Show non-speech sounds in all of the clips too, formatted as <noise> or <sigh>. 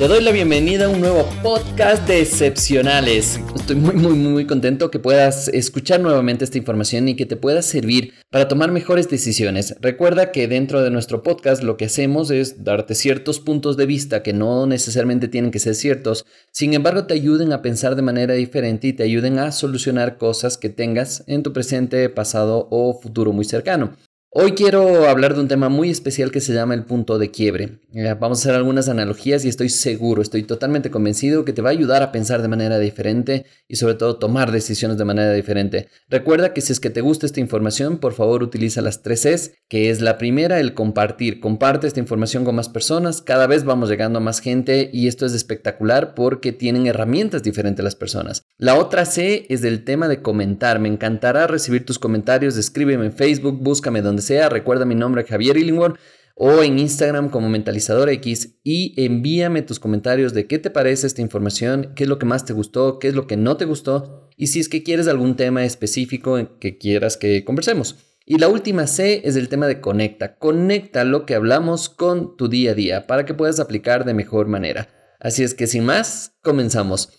Te doy la bienvenida a un nuevo podcast de excepcionales. Estoy muy, muy, muy contento que puedas escuchar nuevamente esta información y que te pueda servir para tomar mejores decisiones. Recuerda que dentro de nuestro podcast lo que hacemos es darte ciertos puntos de vista que no necesariamente tienen que ser ciertos, sin embargo te ayuden a pensar de manera diferente y te ayuden a solucionar cosas que tengas en tu presente, pasado o futuro muy cercano. Hoy quiero hablar de un tema muy especial que se llama el punto de quiebre. Eh, vamos a hacer algunas analogías y estoy seguro, estoy totalmente convencido que te va a ayudar a pensar de manera diferente y sobre todo tomar decisiones de manera diferente. Recuerda que si es que te gusta esta información, por favor utiliza las tres Cs, que es la primera, el compartir. Comparte esta información con más personas, cada vez vamos llegando a más gente y esto es espectacular porque tienen herramientas diferentes las personas. La otra C es del tema de comentar. Me encantará recibir tus comentarios, escríbeme en Facebook, búscame donde sea, recuerda mi nombre Javier Illingworth o en Instagram como Mentalizador X y envíame tus comentarios de qué te parece esta información, qué es lo que más te gustó, qué es lo que no te gustó y si es que quieres algún tema específico en que quieras que conversemos. Y la última C es el tema de conecta. Conecta lo que hablamos con tu día a día para que puedas aplicar de mejor manera. Así es que sin más, comenzamos.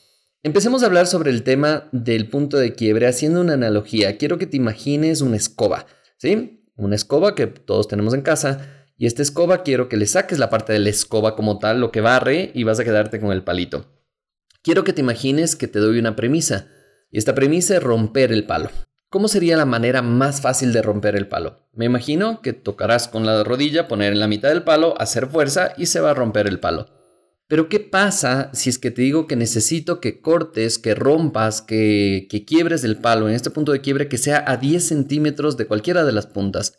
Empecemos a hablar sobre el tema del punto de quiebre haciendo una analogía. Quiero que te imagines una escoba, ¿sí? una escoba que todos tenemos en casa. Y esta escoba quiero que le saques la parte de la escoba como tal, lo que barre, y vas a quedarte con el palito. Quiero que te imagines que te doy una premisa. Y esta premisa es romper el palo. ¿Cómo sería la manera más fácil de romper el palo? Me imagino que tocarás con la rodilla, poner en la mitad del palo, hacer fuerza y se va a romper el palo. Pero ¿qué pasa si es que te digo que necesito que cortes, que rompas, que, que quiebres el palo en este punto de quiebre que sea a 10 centímetros de cualquiera de las puntas?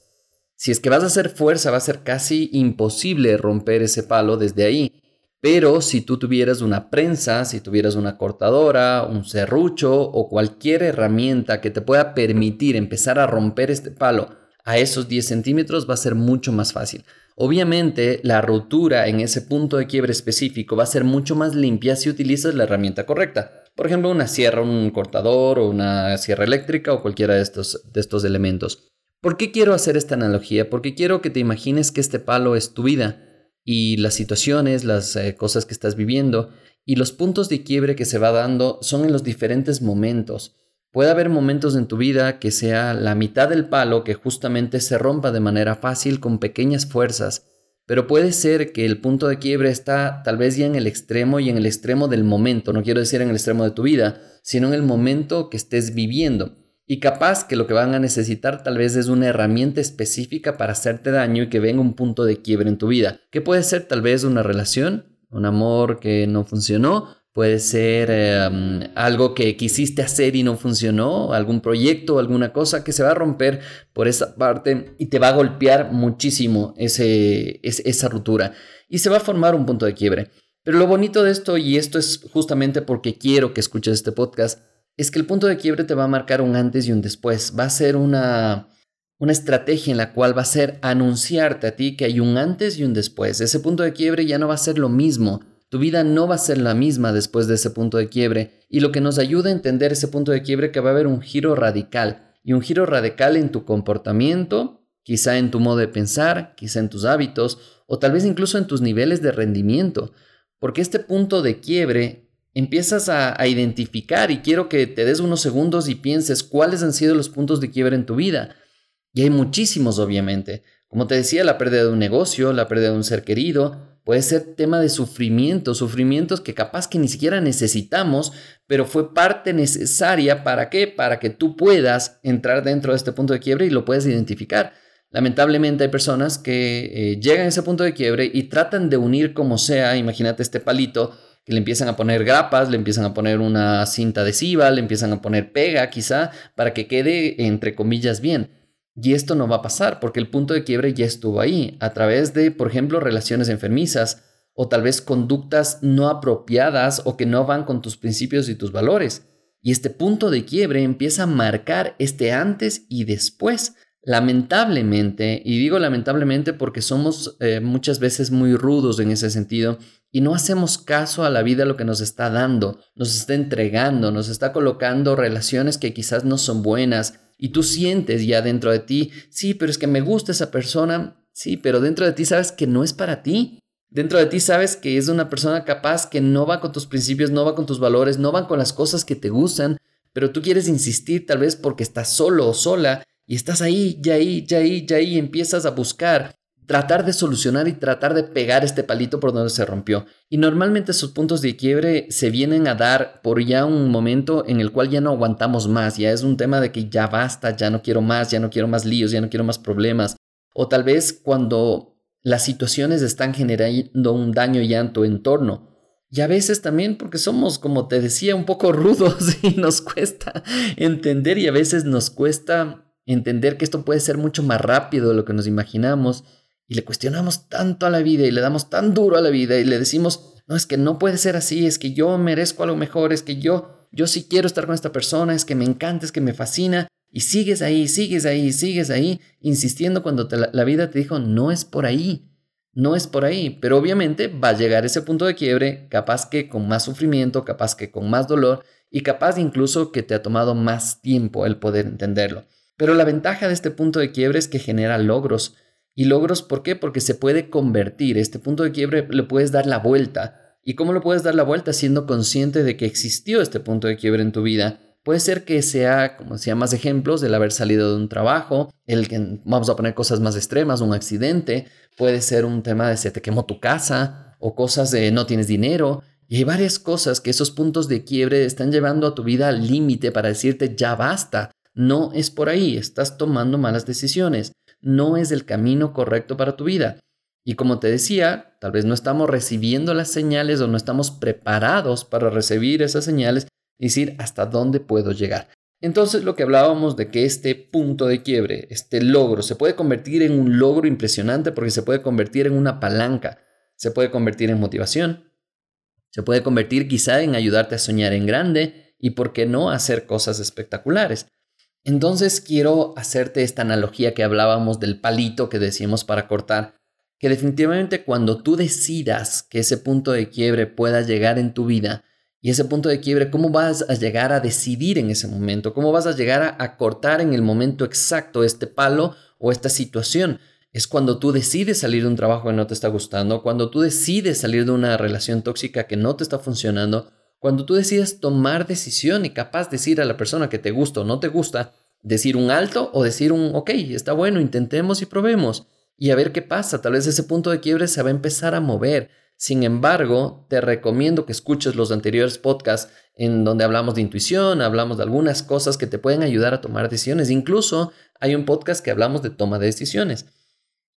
Si es que vas a hacer fuerza, va a ser casi imposible romper ese palo desde ahí. Pero si tú tuvieras una prensa, si tuvieras una cortadora, un serrucho o cualquier herramienta que te pueda permitir empezar a romper este palo a esos 10 centímetros, va a ser mucho más fácil. Obviamente, la rotura en ese punto de quiebre específico va a ser mucho más limpia si utilizas la herramienta correcta. Por ejemplo, una sierra, un cortador o una sierra eléctrica o cualquiera de estos, de estos elementos. ¿Por qué quiero hacer esta analogía? Porque quiero que te imagines que este palo es tu vida y las situaciones, las eh, cosas que estás viviendo y los puntos de quiebre que se va dando son en los diferentes momentos. Puede haber momentos en tu vida que sea la mitad del palo que justamente se rompa de manera fácil con pequeñas fuerzas, pero puede ser que el punto de quiebre está tal vez ya en el extremo y en el extremo del momento, no quiero decir en el extremo de tu vida, sino en el momento que estés viviendo. Y capaz que lo que van a necesitar tal vez es una herramienta específica para hacerte daño y que venga un punto de quiebre en tu vida, que puede ser tal vez una relación, un amor que no funcionó, Puede ser em, algo que quisiste hacer y no funcionó, algún proyecto, alguna cosa que se va a romper por esa parte y te va a golpear muchísimo ese, esa ruptura. Y se va a formar un punto de quiebre. Pero lo bonito de esto, y esto es justamente porque quiero que escuches este podcast, es que el punto de quiebre te va a marcar un antes y un después. Va a ser una, una estrategia en la cual va a ser anunciarte a ti que hay un antes y un después. Ese punto de quiebre ya no va a ser lo mismo tu vida no va a ser la misma después de ese punto de quiebre y lo que nos ayuda a entender ese punto de quiebre que va a haber un giro radical y un giro radical en tu comportamiento, quizá en tu modo de pensar, quizá en tus hábitos o tal vez incluso en tus niveles de rendimiento, porque este punto de quiebre empiezas a, a identificar y quiero que te des unos segundos y pienses cuáles han sido los puntos de quiebre en tu vida. Y hay muchísimos, obviamente. Como te decía, la pérdida de un negocio, la pérdida de un ser querido, Puede ser tema de sufrimiento, sufrimientos que capaz que ni siquiera necesitamos, pero fue parte necesaria para qué? Para que tú puedas entrar dentro de este punto de quiebre y lo puedas identificar. Lamentablemente hay personas que eh, llegan a ese punto de quiebre y tratan de unir como sea, imagínate este palito, le empiezan a poner grapas, le empiezan a poner una cinta adhesiva, le empiezan a poner pega quizá, para que quede entre comillas bien. Y esto no va a pasar porque el punto de quiebre ya estuvo ahí, a través de, por ejemplo, relaciones enfermizas o tal vez conductas no apropiadas o que no van con tus principios y tus valores. Y este punto de quiebre empieza a marcar este antes y después. Lamentablemente, y digo lamentablemente porque somos eh, muchas veces muy rudos en ese sentido y no hacemos caso a la vida lo que nos está dando, nos está entregando, nos está colocando relaciones que quizás no son buenas y tú sientes ya dentro de ti, sí, pero es que me gusta esa persona, sí, pero dentro de ti sabes que no es para ti. Dentro de ti sabes que es una persona capaz que no va con tus principios, no va con tus valores, no va con las cosas que te gustan, pero tú quieres insistir tal vez porque estás solo o sola y estás ahí, ya ahí, ya ahí, ya ahí, y empiezas a buscar, tratar de solucionar y tratar de pegar este palito por donde se rompió. Y normalmente esos puntos de quiebre se vienen a dar por ya un momento en el cual ya no aguantamos más, ya es un tema de que ya basta, ya no quiero más, ya no quiero más líos, ya no quiero más problemas. O tal vez cuando las situaciones están generando un daño ya en tu entorno. Y a veces también porque somos, como te decía, un poco <laughs> rudos y nos cuesta entender y a veces nos cuesta entender que esto puede ser mucho más rápido de lo que nos imaginamos y le cuestionamos tanto a la vida y le damos tan duro a la vida y le decimos, no, es que no puede ser así, es que yo merezco algo mejor, es que yo, yo sí quiero estar con esta persona, es que me encanta, es que me fascina y sigues ahí, sigues ahí, sigues ahí, insistiendo cuando la, vida te dijo, no es por ahí, no es por ahí. Pero obviamente va a llegar ese punto de quiebre, capaz que con más sufrimiento, capaz que con más dolor y capaz incluso que te ha tomado más tiempo el poder entenderlo. Pero la ventaja de este punto de quiebre es que genera logros. ¿Y logros por qué? Porque se puede convertir. Este punto de quiebre le puedes dar la vuelta. ¿Y cómo lo puedes dar la vuelta? Siendo consciente de que existió este punto de quiebre en tu vida Puede ser que sea, como decía, más ejemplos del haber salido de un trabajo, el que vamos a poner cosas más extremas, un accidente, puede ser un tema de se te quemó tu casa o cosas de no tienes dinero. Y hay varias cosas que esos puntos de quiebre están llevando a tu vida al límite para decirte ya basta. No es por ahí, estás tomando malas decisiones, no es el camino correcto para tu vida. Y como te decía, tal vez no estamos recibiendo las señales o no estamos preparados para recibir esas señales decir hasta dónde puedo llegar. Entonces lo que hablábamos de que este punto de quiebre, este logro, se puede convertir en un logro impresionante porque se puede convertir en una palanca, se puede convertir en motivación, se puede convertir quizá en ayudarte a soñar en grande y por qué no hacer cosas espectaculares. Entonces quiero hacerte esta analogía que hablábamos del palito que decíamos para cortar, que definitivamente cuando tú decidas que ese punto de quiebre pueda llegar en tu vida, y ese punto de quiebre, ¿cómo vas a llegar a decidir en ese momento? ¿Cómo vas a llegar a, cortar en el momento exacto este palo o esta situación? Es cuando tú decides salir de un trabajo que no te está gustando, cuando tú decides salir de una relación tóxica que no te está funcionando, cuando tú decides tomar decisión y capaz de decir a la persona que te gusta o no te gusta, decir un alto o decir un, ok, está bueno, intentemos y probemos y a ver qué pasa. Tal vez ese punto de quiebre se va a empezar a mover sin embargo, te recomiendo que escuches los anteriores podcasts en donde hablamos de intuición, hablamos de algunas cosas que te pueden ayudar a tomar decisiones. Incluso hay un podcast que hablamos de toma de decisiones.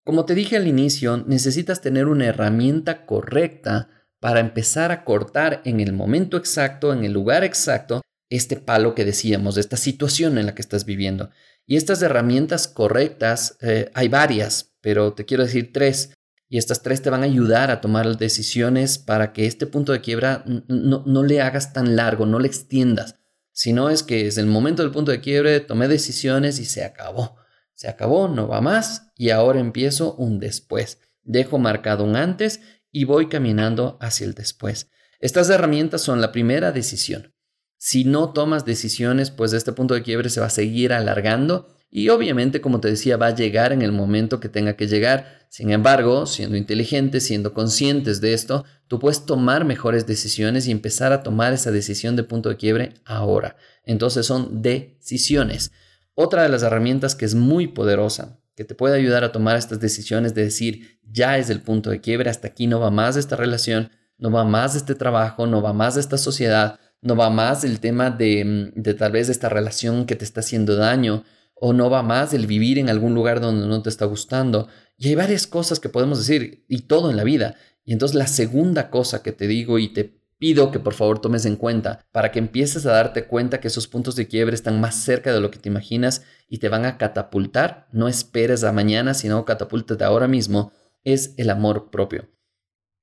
Como te dije al inicio, necesitas tener una herramienta correcta para empezar a cortar en el momento exacto, en el lugar exacto, este palo que decíamos, de esta situación en la que estás viviendo. Y estas herramientas correctas, eh, hay varias, pero te quiero decir tres y estas tres te van a ayudar a tomar decisiones para que este punto de quiebra no, le hagas tan largo, no le extiendas. Si no es que es el momento del punto de quiebre, tomé decisiones y se acabó. Se acabó, no va más y ahora empiezo un después. Dejo marcado un antes y voy caminando hacia el después. Estas herramientas son la primera decisión. Si no tomas decisiones, pues este punto de quiebre se va a seguir alargando y obviamente, como te decía, va a llegar en el momento que tenga que llegar. Sin embargo, siendo inteligentes, siendo conscientes de esto, tú puedes tomar mejores decisiones y empezar a tomar esa decisión de punto de quiebre ahora. Entonces son decisiones. Otra de las herramientas que es muy poderosa, que te puede ayudar a tomar estas decisiones de decir, ya es el punto de quiebre, hasta aquí no va más esta relación, no va más este trabajo, no va más esta sociedad, no va más el tema de, de tal vez esta relación que te está haciendo daño, o no va más el vivir en algún lugar donde no te está gustando. Y hay varias cosas que podemos decir, y todo en la vida. Y entonces la segunda cosa que te digo y te pido que por favor tomes en cuenta para que empieces a darte cuenta que esos puntos de quiebre están más cerca de lo que te imaginas y te van a catapultar. No esperes a mañana, sino catapultate ahora mismo. Es el amor propio.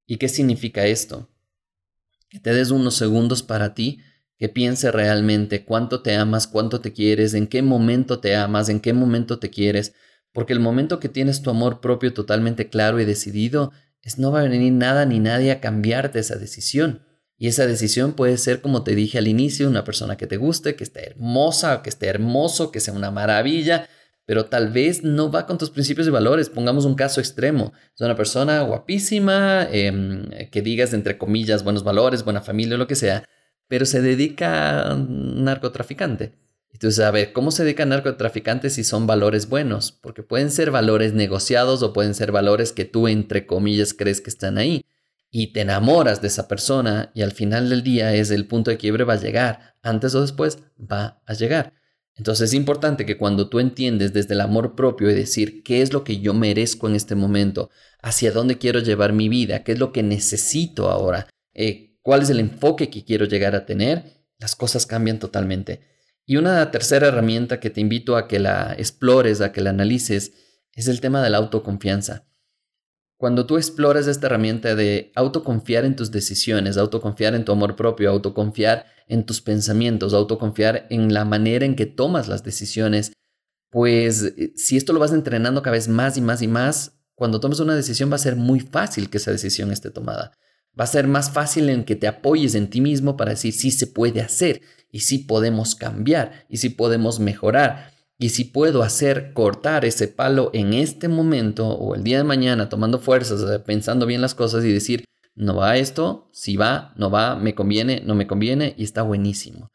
¿Y qué significa esto? Que te des unos segundos para ti, que piense realmente cuánto te amas, cuánto te quieres, en qué momento te amas, en qué momento te quieres, porque el momento que tienes tu amor propio totalmente claro y decidido, es no va a venir nada ni nadie a cambiarte esa decisión. Y esa decisión puede ser, como te dije al inicio, una persona que te guste, que esté hermosa, que esté hermoso, que sea una maravilla, pero tal vez no va con tus principios y valores. Pongamos un caso extremo. Es una persona guapísima, em, que digas entre comillas buenos valores, buena familia, lo que sea, pero se dedica a narcotraficante. Entonces, a ver, ¿cómo se dedican narcotraficantes si son valores buenos? Porque pueden ser valores negociados o pueden ser valores que tú, entre comillas, crees que están ahí y te enamoras de esa persona y al final del día es el punto de quiebre va a llegar, antes o después va a llegar. Entonces es importante que cuando tú entiendes desde el amor propio y decir qué es lo que yo merezco en este momento, hacia dónde quiero llevar mi vida, qué es lo que necesito ahora, eh, cuál es el enfoque que quiero llegar a tener, las cosas cambian totalmente. Y una tercera herramienta que te invito a que la explores, a que la analices, es el tema de la autoconfianza. Cuando tú exploras esta herramienta de autoconfiar en tus decisiones, autoconfiar en tu amor propio, autoconfiar en tus pensamientos, autoconfiar en la manera en que tomas las decisiones, pues eh, si esto lo vas entrenando cada vez más y más y más, cuando tomes una decisión va a ser muy fácil que esa decisión esté tomada. Va a ser más fácil en que te apoyes en ti mismo para decir sí se puede hacer y sí podemos cambiar y sí podemos mejorar y si puedo hacer cortar ese palo en este momento o el día de mañana tomando fuerzas, pensando bien las cosas y decir, no va esto, si va, no va, me conviene, no me conviene y está buenísimo.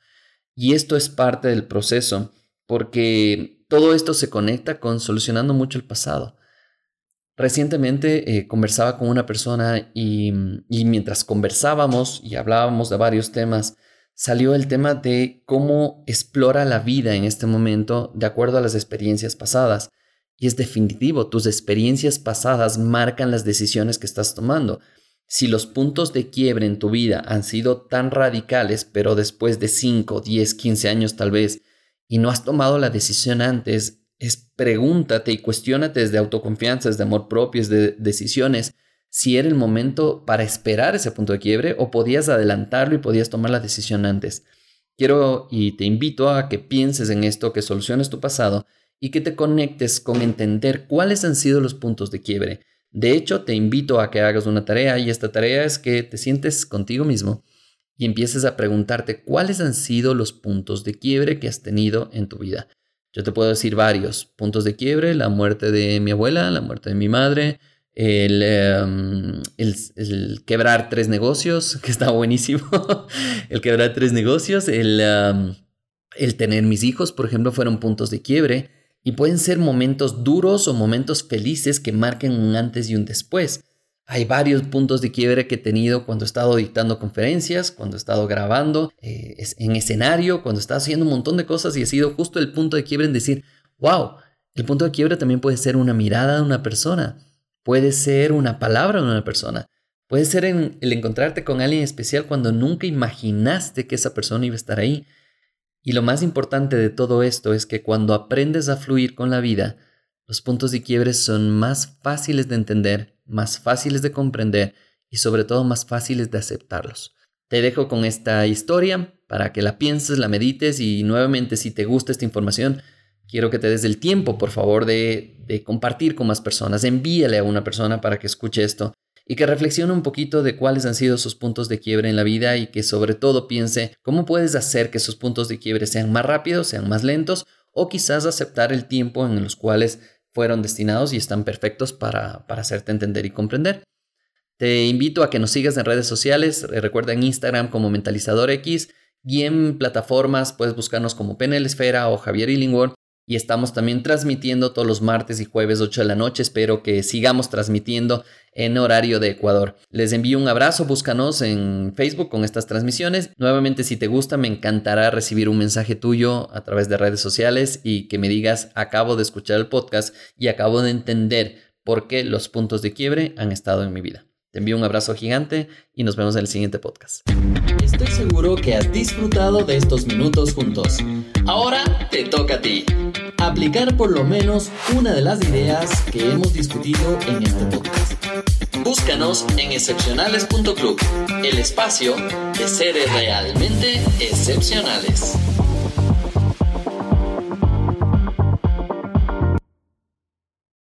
Y esto es parte del proceso porque todo esto se conecta con solucionando mucho el pasado. Recientemente eh, conversaba con una persona y, y mientras conversábamos y hablábamos de varios temas, salió el tema de cómo explora la vida en este momento de acuerdo a las experiencias pasadas. Y es definitivo, tus experiencias pasadas marcan las decisiones que estás tomando. Si los puntos de quiebre en tu vida han sido tan radicales, pero después de 5, 10, 15 años tal vez, y no has tomado la decisión antes, es pregúntate y cuestiónate desde autoconfianza, desde amor propio, desde decisiones, si era el momento para esperar ese punto de quiebre o podías adelantarlo y podías tomar la decisión antes. Quiero y te invito a que pienses en esto, que soluciones tu pasado y que te conectes con entender cuáles han sido los puntos de quiebre. De hecho, te invito a que hagas una tarea y esta tarea es que te sientes contigo mismo y empieces a preguntarte cuáles han sido los puntos de quiebre que has tenido en tu vida. Yo te puedo decir varios puntos de quiebre, la muerte de mi abuela, la muerte de mi madre, Em, el, el, quebrar tres negocios, <laughs> que está buenísimo, el quebrar tres negocios, el, em, el tener mis hijos, por ejemplo, fueron puntos de quiebre. Y pueden ser momentos duros o momentos felices que marquen un antes y un después. Hay varios puntos de quiebre que he tenido cuando he estado dictando conferencias, cuando he estado grabando eh, en escenario, cuando he estado haciendo un montón de cosas y he sido justo el punto de quiebre en decir, wow, el punto de quiebre también puede ser una mirada de una persona puede ser una palabra de una persona, puede ser el encontrarte con alguien especial cuando nunca imaginaste que esa persona iba a estar ahí. Y lo más importante de todo esto es que cuando aprendes a fluir con la vida, los puntos de quiebre son más fáciles de entender, más fáciles de comprender y sobre todo más fáciles de aceptarlos. Te dejo con esta historia para que la pienses, la medites y nuevamente si te gusta esta información, quiero que te des el tiempo, por favor, de, compartir con más personas. Envíale a una persona para que escuche esto y que reflexione un poquito de cuáles han sido sus puntos de quiebre en la vida y que sobre todo piense cómo puedes hacer que esos puntos de quiebre sean más rápidos, sean más lentos o quizás aceptar el tiempo en los cuales fueron destinados y están perfectos para, para hacerte entender y comprender. Te invito a que nos sigas en redes sociales, recuerda en Instagram como Mentalizador X y en plataformas puedes buscarnos como PNL Esfera o Javier Illingworth y estamos también transmitiendo todos los martes y jueves 8 de la noche. Espero que sigamos transmitiendo en horario de Ecuador. Les envío un abrazo, búscanos en Facebook con estas transmisiones. Nuevamente, si te gusta, me encantará recibir un mensaje tuyo a través de redes sociales y que me digas, acabo de escuchar el podcast y acabo de entender por qué los puntos de quiebre han estado en mi vida. Te envío un abrazo gigante y nos vemos en el siguiente podcast. Estoy seguro que has disfrutado de estos minutos juntos. Ahora te toca a ti. Aplicar por lo menos una de las ideas que hemos discutido en este podcast. Búscanos en excepcionales.club, el espacio de seres realmente excepcionales.